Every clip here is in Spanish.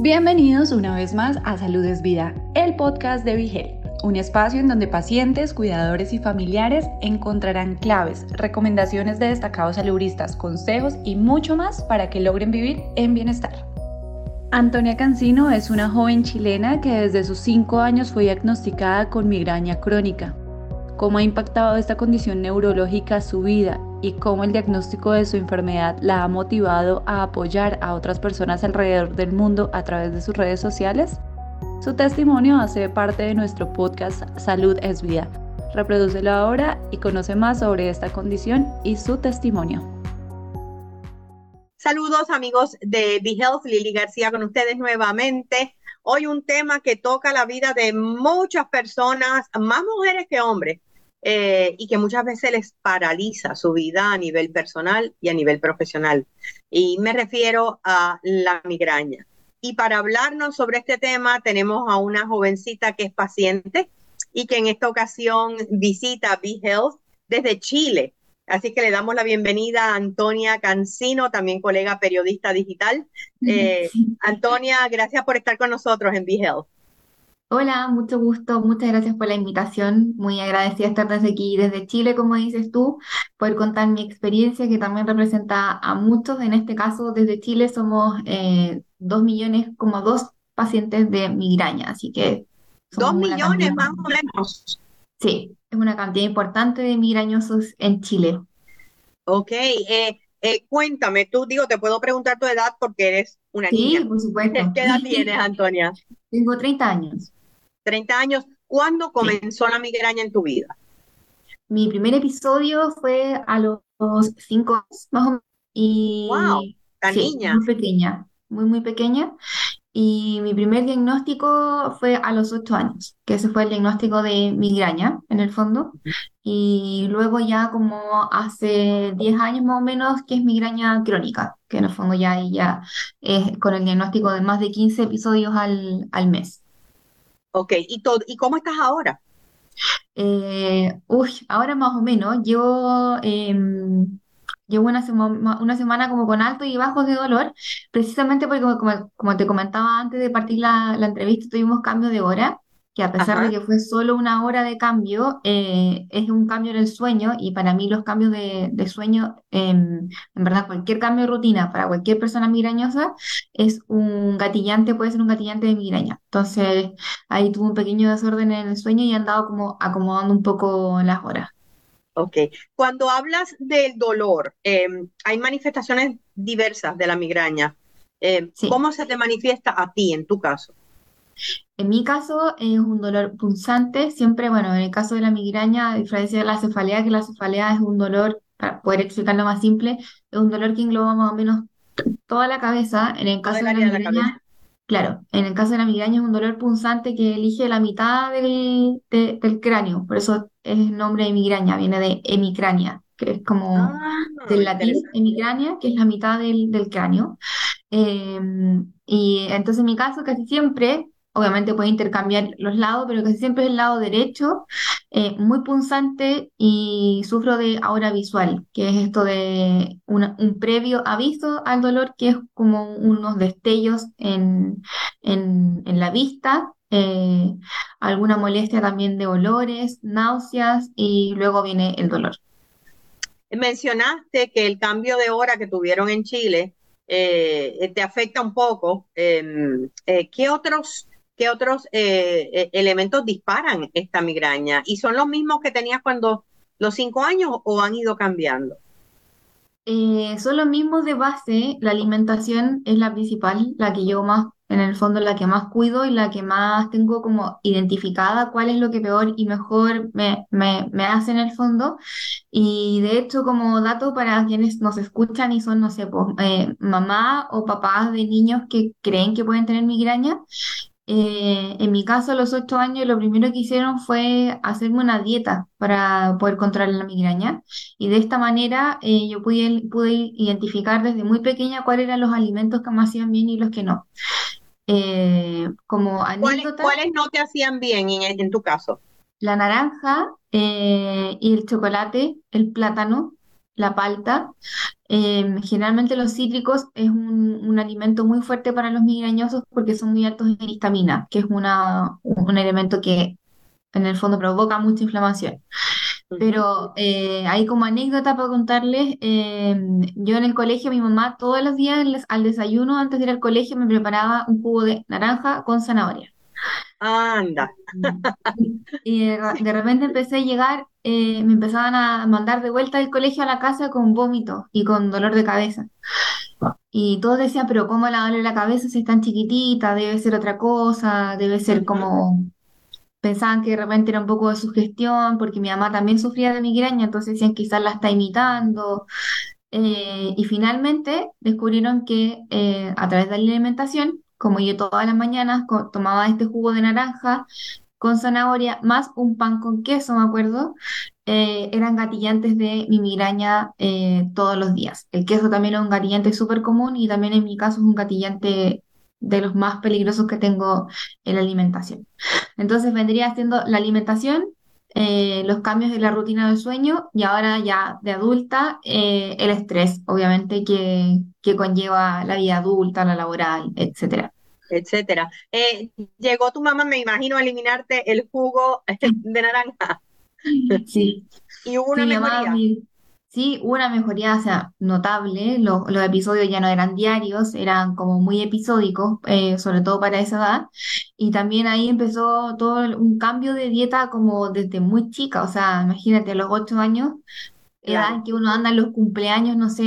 Bienvenidos una vez más a Salud es Vida, el podcast de Vigel, un espacio en donde pacientes, cuidadores y familiares encontrarán claves, recomendaciones de destacados saludistas, consejos y mucho más para que logren vivir en bienestar. Antonia Cancino es una joven chilena que desde sus 5 años fue diagnosticada con migraña crónica. ¿Cómo ha impactado esta condición neurológica su vida y cómo el diagnóstico de su enfermedad la ha motivado a apoyar a otras personas alrededor del mundo a través de sus redes sociales? Su testimonio hace parte de nuestro podcast Salud es Vida. Reprodúcelo ahora y conoce más sobre esta condición y su testimonio. Saludos amigos de Be Health, Lili García con ustedes nuevamente. Hoy un tema que toca la vida de muchas personas, más mujeres que hombres, eh, y que muchas veces les paraliza su vida a nivel personal y a nivel profesional. Y me refiero a la migraña. Y para hablarnos sobre este tema tenemos a una jovencita que es paciente y que en esta ocasión visita Be Health desde Chile. Así que le damos la bienvenida a Antonia Cancino, también colega periodista digital. Eh, Antonia, gracias por estar con nosotros en Be Health. Hola, mucho gusto, muchas gracias por la invitación. Muy agradecida de estar desde aquí, desde Chile, como dices tú, poder contar mi experiencia que también representa a muchos. En este caso, desde Chile somos eh, dos millones, como dos pacientes de migraña, así que Dos millones más o menos. Sí, es una cantidad importante de migrañosos en Chile. Ok, eh, eh, cuéntame, tú digo, te puedo preguntar tu edad porque eres una niña. Sí, por supuesto. ¿Qué edad tienes, Antonia? Tengo 30 años. 30 años. ¿Cuándo comenzó la migraña en tu vida? Mi primer episodio fue a los 5 años, más o menos. Y wow, la niña. Muy pequeña, muy, muy pequeña. Y mi primer diagnóstico fue a los 8 años, que ese fue el diagnóstico de migraña, en el fondo. Y luego ya como hace 10 años más o menos, que es migraña crónica, que en el fondo ya, ya es con el diagnóstico de más de 15 episodios al, al mes. Ok, ¿y, todo, ¿y cómo estás ahora? Eh, uy, ahora más o menos, llevo, em, llevo una, una semana como con altos y bajos de dolor, precisamente porque como, como te comentaba antes de partir la, la entrevista, tuvimos cambio de hora que a pesar de que fue solo una hora de cambio, eh, es un cambio en el sueño y para mí los cambios de, sueño, em, en verdad cualquier cambio de rutina para cualquier persona migrañosa es un gatillante, puede ser un gatillante de migraña. Entonces ahí tuve un pequeño desorden en el sueño y he andado como acomodando un poco las horas. Ok, cuando hablas del dolor, em, hay manifestaciones diversas de la migraña. Em, ¿Cómo se te manifiesta a ti en tu caso? En mi caso es un dolor punzante, siempre, bueno, en el caso de la migraña, a diferencia de la cefalea, que la cefalea es un dolor, para poder explicarlo más simple, es un dolor que engloba más o menos toda la cabeza. En el caso de la migraña, claro, en el caso de la migraña es un dolor punzante que elige la mitad del, del cráneo, por eso es el nombre de migraña, viene de hemicrania, que es como ah, del latín hemicrania, que es la mitad del, del cráneo. Em, y entonces en mi caso casi siempre obviamente puede intercambiar los lados, pero casi siempre es el lado derecho, eh, muy punzante y sufro de aura visual, que es esto de un previo aviso al dolor, que es como unos destellos en, en, la vista, eh, alguna molestia también de olores, náuseas y luego viene el dolor. Mencionaste que el cambio de hora que tuvieron en Chile eh, te afecta un poco. Em, ¿Qué otros ¿qué otros eh, eh, elementos disparan esta migraña? ¿Y son los mismos que tenías cuando los cinco años o han ido cambiando? Eh, son los mismos de base, la alimentación es la principal, la que yo más, en el fondo, la que más cuido y la que más tengo como identificada cuál es lo que peor y mejor me, me, me hace en el fondo. Y de hecho, como dato para quienes nos escuchan y son, no sé, pues, mamá o papás de niños que creen que pueden tener migraña, eh, en mi caso, a los ocho años, lo primero que hicieron fue hacerme una dieta para poder controlar la migraña. Y de esta manera eh, yo pude, pude identificar desde muy pequeña cuáles eran los alimentos que me hacían bien y los que no. Eh, como anécdota, ¿Cuáles, no te hacían bien en, en tu caso? La naranja y el chocolate, el plátano, la palta. Em, generalmente los cítricos es un, un alimento muy fuerte para los migrañosos porque son muy altos en histamina, que es una, un elemento que en el fondo provoca mucha inflamación. Pero eh, hay como anécdota para contarles, em, yo en el colegio, mi mamá todos los días al desayuno, antes de ir al colegio, me preparaba un jugo de naranja con zanahoria. Anda. Y de, de repente empecé a llegar, eh, me empezaban a mandar de vuelta del colegio a la casa con vómito y con dolor de cabeza. Y todos decían, pero ¿cómo la duele la cabeza si es tan chiquitita? Debe ser otra cosa, debe ser como... Pensaban que de repente era un poco de sugestión, porque mi mamá también sufría de migraña, entonces decían quizás la está imitando. Eh, y finalmente descubrieron que eh, a través de la alimentación, como yo todas las mañanas tomaba este jugo de naranja con zanahoria, más un pan con queso, me acuerdo, eh, eran gatillantes de mi migraña eh, todos los días. El queso también es un gatillante súper común y también en mi caso es un gatillante de los más peligrosos que tengo en la alimentación. Entonces vendría siendo la alimentación, eh, los cambios de la rutina del sueño y ahora ya de adulta, el estrés, obviamente, que, que conlleva la vida adulta, la laboral, etcétera. Etcétera. Eh, llegó tu mamá, me imagino, a eliminarte el jugo de naranja Sí. y hubo una mejoría. sí, hubo una mejoría, o sea, notable. Los, los episodios ya no eran diarios, eran como muy episódicos, eh, sobre todo para esa edad. Y también ahí empezó todo un cambio de dieta como desde muy chica, o sea, imagínate, a los ocho años, edad en que uno anda en los cumpleaños, no sé,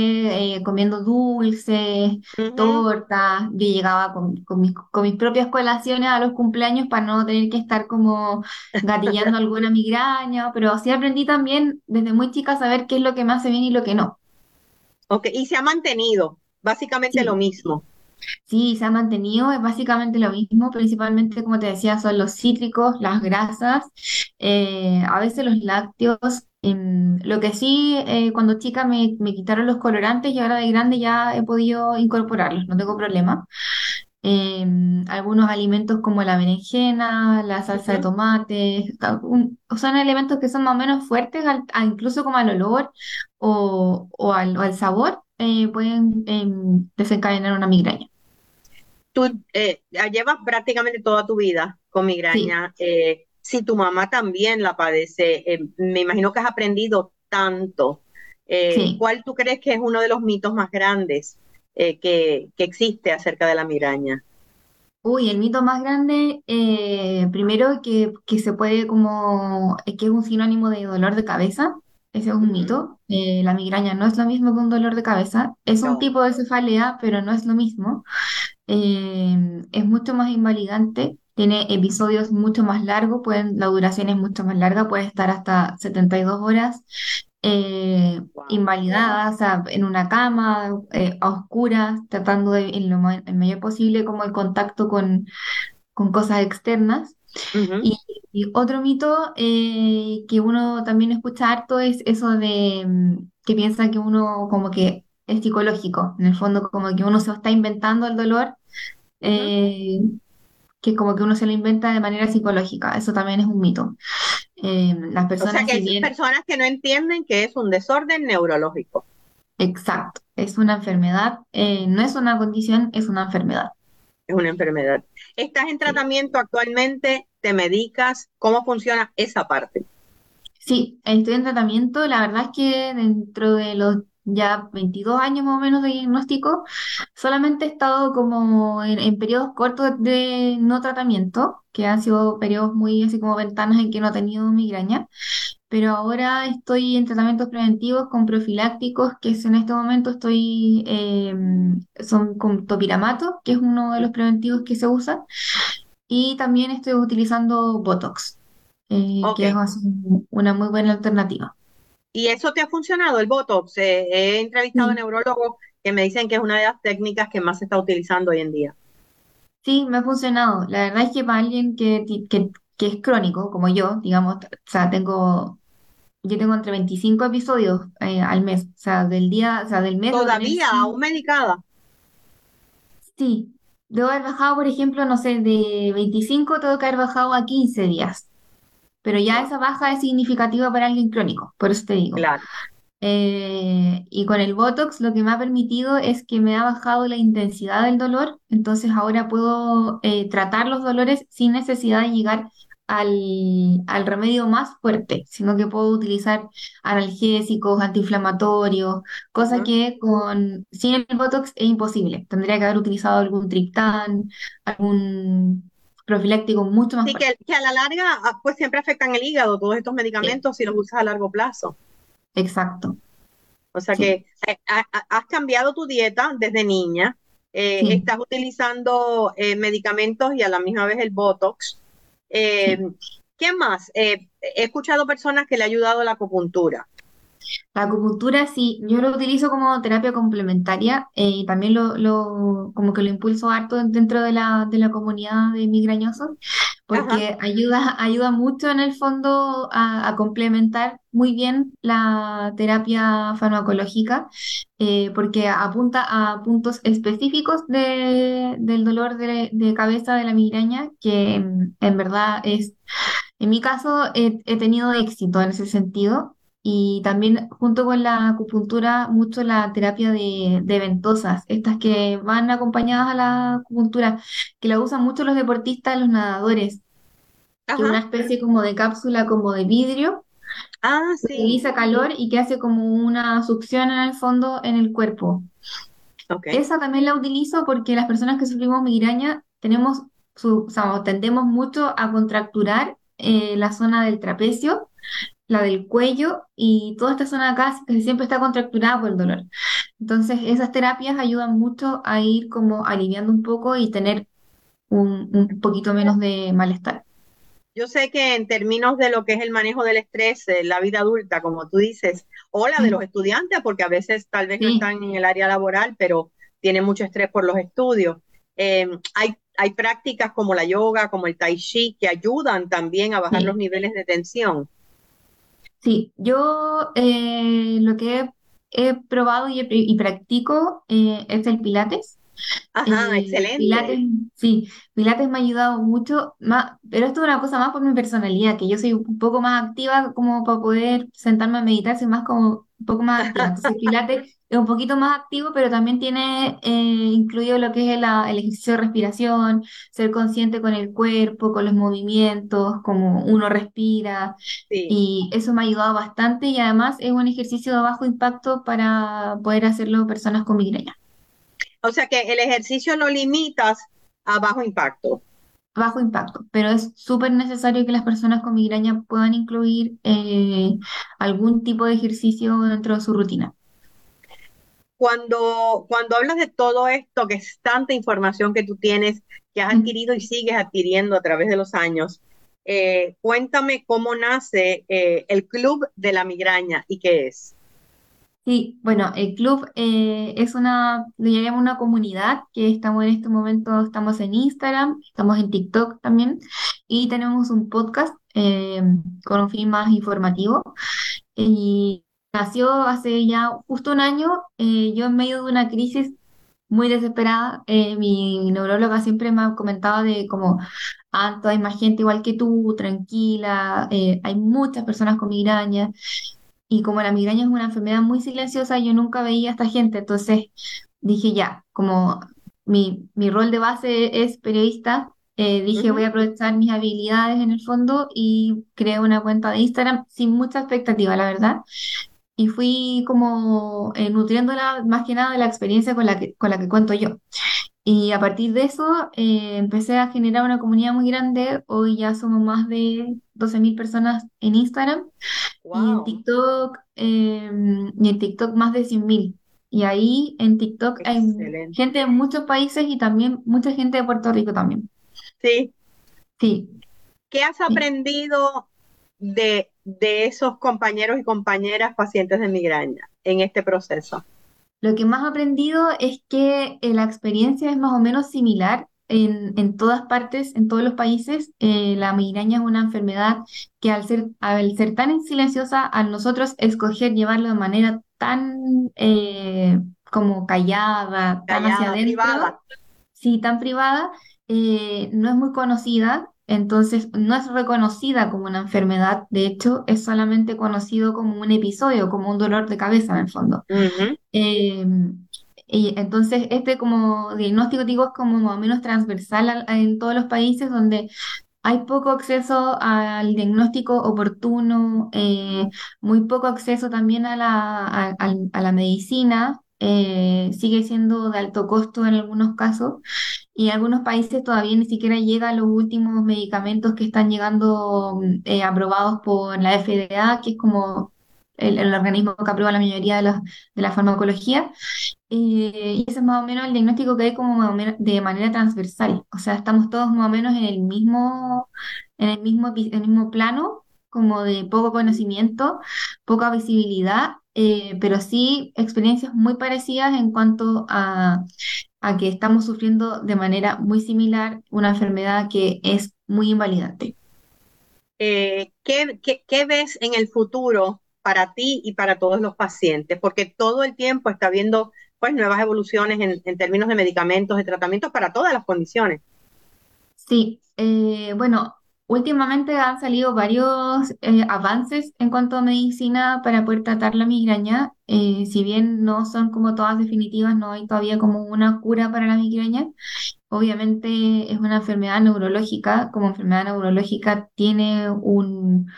eh, comiendo dulces, Ujú. tortas. Yo llegaba con, con mis, con mis propias colaciones a los cumpleaños para no tener que estar como gatillando alguna migraña, pero así aprendí también desde muy chica a saber qué es lo que me hace bien y lo que no. Ok, y se ha mantenido básicamente lo Sí, mismo. sí, se ha mantenido, es básicamente lo mismo, principalmente como te decía, son los cítricos, las grasas, eh, a veces los lácteos. Em, lo que sí, eh, cuando chica me, me quitaron los colorantes y ahora de grande ya he podido incorporarlos, no tengo problema. Em, algunos alimentos como la berenjena, la salsa de Ujú. tomate, ca- un- son elementos que son más o menos fuertes, al- a- incluso como al olor o, o al, o al sabor, eh, pueden em, desencadenar una migraña. Tú eh, llevas prácticamente toda tu vida con Sí, migraña. eh, si tu mamá también la padece, eh, me imagino que has aprendido tanto. Eh, sí. ¿cuál tú crees que es uno de los mitos más grandes eh, que, que existe acerca de la migraña? Uy, el mito más grande, eh, primero que, que se puede como, que es un sinónimo de dolor de cabeza, ese es un mito. Eh, la migraña no es lo mismo que un dolor de cabeza, es un tipo de cefalea, pero no es lo mismo. Eh, es mucho más invalidante, tiene episodios mucho más largos, pueden, la duración es mucho más larga, puede estar hasta 72 horas eh, Wow. invalidada, o sea, en una cama, eh, a oscuras, tratando de, en lo ma- el mayor posible como el contacto con, con cosas externas. Y, y otro mito eh, que uno también escucha harto es eso de mm, que piensa que uno como que es psicológico, en el fondo como que uno se está inventando el dolor, que como que uno se lo inventa de manera psicológica, eso también es un mito. Eh, las O sea personas, que hay bien, personas que no entienden que es un desorden neurológico. exacto, es una enfermedad, eh, no es una condición, es una enfermedad. Es una enfermedad. ¿Estás en Sí. tratamiento actualmente? ¿Te medicas? ¿Cómo funciona esa parte? Sí, estoy en tratamiento. La verdad es que dentro de los ya 22 años más o menos de diagnóstico, solamente he estado como en, en periodos cortos de no tratamiento, que han sido periodos muy así como ventanas en que no he tenido migraña, pero ahora estoy en tratamientos preventivos con profilácticos, que es en este momento estoy, eh, son con topiramato, que es uno de los preventivos que se usa, y también estoy utilizando Botox eh, que es una muy buena alternativa. ¿Y eso te ha funcionado, el Botox? Eh, he entrevistado a neurólogos que me dicen que es una de las técnicas que más se está utilizando hoy en día. sí, me ha funcionado. La verdad es que para alguien que, que, que es crónico, como yo, digamos, o sea, tengo, yo tengo entre 25 episodios eh, al mes, o sea, del día, o sea, del mes Todavía, aún 5. medicada. Sí, debo haber bajado, por ejemplo, no sé, de 25 tengo que haber bajado a 15 días, pero ya esa baja es significativa para alguien crónico, por eso te digo. claro. Eh, y con el Botox lo que me ha permitido es que me ha bajado la intensidad del dolor, entonces ahora puedo eh, tratar los dolores sin necesidad de llegar al, al remedio más fuerte, sino que puedo utilizar analgésicos, antiinflamatorios, cosa que con sin el Botox es imposible. Tendría que haber utilizado algún triptán, algún profiláctico mucho más Sí, que, que a la larga, ah, pues siempre afectan el hígado, todos estos medicamentos, si los usas a largo plazo. Exacto. O sea Sí, que eh, ha- ha- has cambiado tu dieta desde niña, eh, sí, estás utilizando eh, medicamentos y a la misma vez el Botox. ¿qué más? He escuchado personas que le ha ayudado la acupuntura. La acupuntura sí, yo lo utilizo como terapia complementaria eh, y también lo, lo- como que lo impulso harto dentro de la, de la comunidad de migrañosos Ajá, porque ayuda, ayuda mucho en el fondo a, a complementar muy bien la terapia farmacológica eh, porque apunta a puntos específicos de- del dolor de, de cabeza de la migraña que en, en verdad es, en mi caso he he tenido éxito en ese sentido. Y también junto con la acupuntura, mucho la terapia de, de ventosas, estas que van acompañadas a la acupuntura, que la usan mucho los deportistas, los nadadores, que es una especie como de cápsula como de vidrio, Ah, que utiliza calor y que hace como una succión en el fondo en el cuerpo. Esa también la utilizo porque las personas que sufrimos migraña tenemos su, o sea, tendemos mucho a contracturar eh, la zona del trapecio, la del cuello y toda esta zona de acá siempre está contracturada por el dolor. Entonces, esas terapias ayudan mucho a ir como aliviando un poco y tener un, un poquito menos de malestar. Yo sé que en términos de lo que es el manejo del estrés, eh, la vida adulta, como tú dices, o la de los estudiantes, porque a veces tal vez no están en el área laboral, pero tienen mucho estrés por los estudios. Eh, hay, hay prácticas como la yoga, como el tai chi, que ayudan también a bajar los niveles de tensión. Sí, yo eh, lo que he, probado y, y practico eh, es el Pilates. Ajá, excelente. Pilates, sí, Pilates me ha ayudado mucho, más, pero esto es una cosa más por mi personalidad, que yo soy un poco más activa como para poder sentarme a meditar, soy más como un poco más activa. Entonces Pilates es un poquito más activo, pero también tiene eh, incluido lo que es el, el ejercicio de respiración, ser consciente con el cuerpo, con los movimientos, como uno respira, Sí. y eso me ha ayudado bastante y además es un ejercicio de bajo impacto para poder hacerlo personas con migraña. O sea que el ejercicio lo limitas a bajo impacto. bajo impacto, pero es súper necesario que las personas con migraña puedan incluir eh, algún tipo de ejercicio dentro de su rutina. Cuando, cuando hablas de todo esto, que es tanta información que tú tienes, que has adquirido y sigues adquiriendo a través de los años, eh, cuéntame cómo nace eh, el Club de la Migraña y qué es. Sí, bueno, el club eh, es una, le llamamos una comunidad que estamos en este momento, estamos en Instagram, estamos en TikTok también y tenemos un podcast eh, con un fin más informativo y nació hace ya justo un año, eh, yo en medio de una crisis muy desesperada. Eh, mi neuróloga siempre me ha comentado de como, Anto, hay más gente igual que tú, tranquila, hay muchas personas con migraña. Y como la migraña es una enfermedad muy silenciosa, yo nunca veía a esta gente. Entonces dije ya, como mi, mi rol de base es periodista, eh, dije voy a aprovechar mis habilidades en el fondo y creé una cuenta de Instagram sin mucha expectativa, la verdad y fui como eh, nutriéndola más que nada de la experiencia con la que, con la que cuento yo. Y a partir de eso eh, empecé a generar una comunidad muy grande. Hoy ya somos más de 12.000 personas en Instagram y en TikTok, eh, y en TikTok más de 100.000. Y ahí en TikTok hay gente de muchos países y también mucha gente de Puerto Rico también. Sí, Sí, ¿qué has aprendido de, de esos compañeros y compañeras pacientes de migraña en este proceso? Lo que más he aprendido es que eh, la experiencia es más o menos similar en, en todas partes, en todos los países. Eh, la migraña es una enfermedad que al ser, al ser tan silenciosa, a nosotros escoger llevarlo de manera tan eh, como callada, tan hacia adentro, privada. sí, tan privada, eh, no es muy conocida. Entonces no es reconocida como una enfermedad, de hecho es solamente conocido como un episodio, como un dolor de cabeza en el fondo. Eh, y entonces este como diagnóstico digo es como más o menos transversal en todos los países donde hay poco acceso al diagnóstico oportuno, eh, muy poco acceso también a la, a, la medicina, eh, sigue siendo de alto costo en algunos casos y en algunos países todavía ni siquiera llega a los últimos medicamentos que están llegando eh, aprobados por la FDA, que es como el, organismo que aprueba la mayoría de la, de la farmacología. y ese es más o menos el diagnóstico que hay como de manera transversal. O sea, estamos todos más o menos en el mismo, en el mismo, en el mismo plano, como de poco conocimiento, poca visibilidad, eh, pero sí experiencias muy parecidas en cuanto a, a que estamos sufriendo de manera muy similar una enfermedad que es muy invalidante. Eh, ¿qué, qué, qué ves en el futuro para ti y para todos los pacientes, porque todo el tiempo está habiendo pues nuevas evoluciones en, términos de medicamentos, de tratamientos para todas las condiciones. Sí, eh, bueno, últimamente han salido varios eh, avances en cuanto a medicina para poder tratar la migraña. Eh, si bien no son como todas definitivas, no hay todavía como una cura para la migraña. Obviamente es una enfermedad neurológica, como enfermedad neurológica tiene un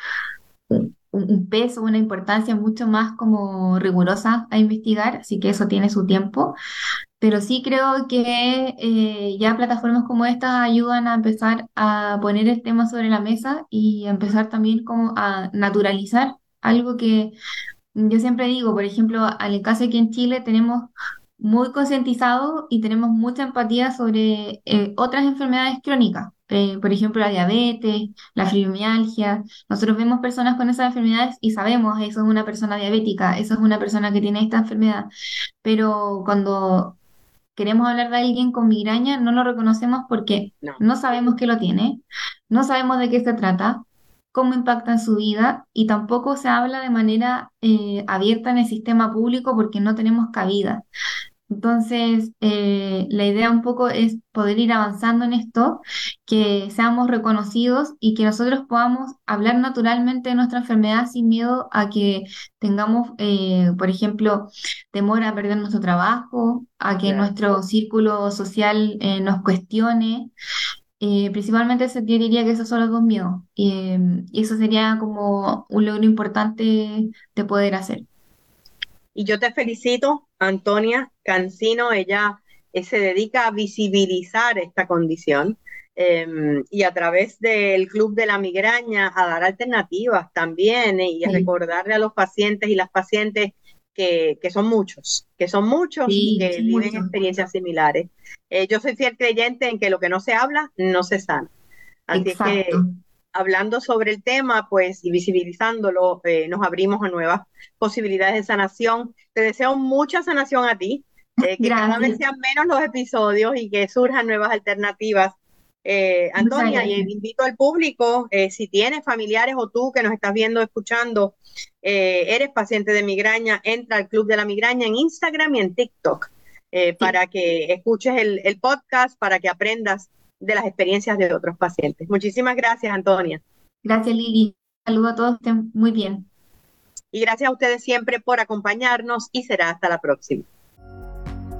un, peso, una importancia mucho más como rigurosa a investigar, así que eso tiene su tiempo. Pero sí creo que eh, ya plataformas como estas ayudan a empezar a poner el tema sobre la mesa y empezar también como a naturalizar algo que yo siempre digo, por ejemplo, al caso aquí en Chile tenemos muy concientizado y tenemos mucha empatía sobre eh, otras enfermedades crónicas, eh, por ejemplo la diabetes, la fibromialgia. Nosotros vemos personas con esas enfermedades y sabemos, eso es una persona diabética, eso es una persona que tiene esta enfermedad, pero cuando queremos hablar de alguien con migraña, no lo reconocemos porque no, sabemos que lo tiene, no sabemos de qué se trata, cómo impacta en su vida y tampoco se habla de manera eh, abierta en el sistema público porque no tenemos cabida. Entonces, eh, la idea un poco es poder ir avanzando en esto, que seamos reconocidos y que nosotros podamos hablar naturalmente de nuestra enfermedad sin miedo a que tengamos, eh, por ejemplo, temor a perder nuestro trabajo, a que nuestro círculo social eh, nos cuestione. principalmente yo diría que esos son los dos miedos y eso sería como un logro importante de poder hacer. Y yo te felicito, Antonia Cancino, ella eh, se dedica a visibilizar esta condición em, y a través del Club de la Migraña a dar alternativas también eh, y a recordarle a los pacientes y las pacientes que, son muchos, que son muchos y que viven experiencias similares. Eh, yo soy fiel creyente en que lo que no se habla no se sana. Así que hablando sobre el tema, pues, y visibilizándolo, eh, nos abrimos a nuevas posibilidades de sanación. Te deseo mucha sanación a ti, eh, que cada vez sean menos los episodios y que surjan nuevas alternativas. Eh, Antonia, y invito al público, si tienes familiares o tú que nos estás viendo, escuchando, eres paciente de migraña, entra al Club de la Migraña en Instagram y en TikTok para que escuches el, el podcast, para que aprendas de las experiencias de otros pacientes. Muchísimas gracias, Antonia. Gracias, Lili. Saludo a todos, estén muy bien. Y gracias a ustedes siempre por acompañarnos y será hasta la próxima.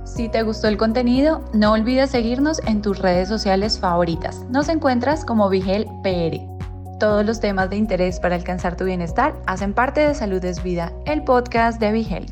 Si te gustó el contenido, no olvides seguirnos en tus redes sociales favoritas. Nos encuentras como Vigel PR. Todos los temas de interés para alcanzar tu bienestar hacen parte de Salud es Vida, el podcast de Vigel.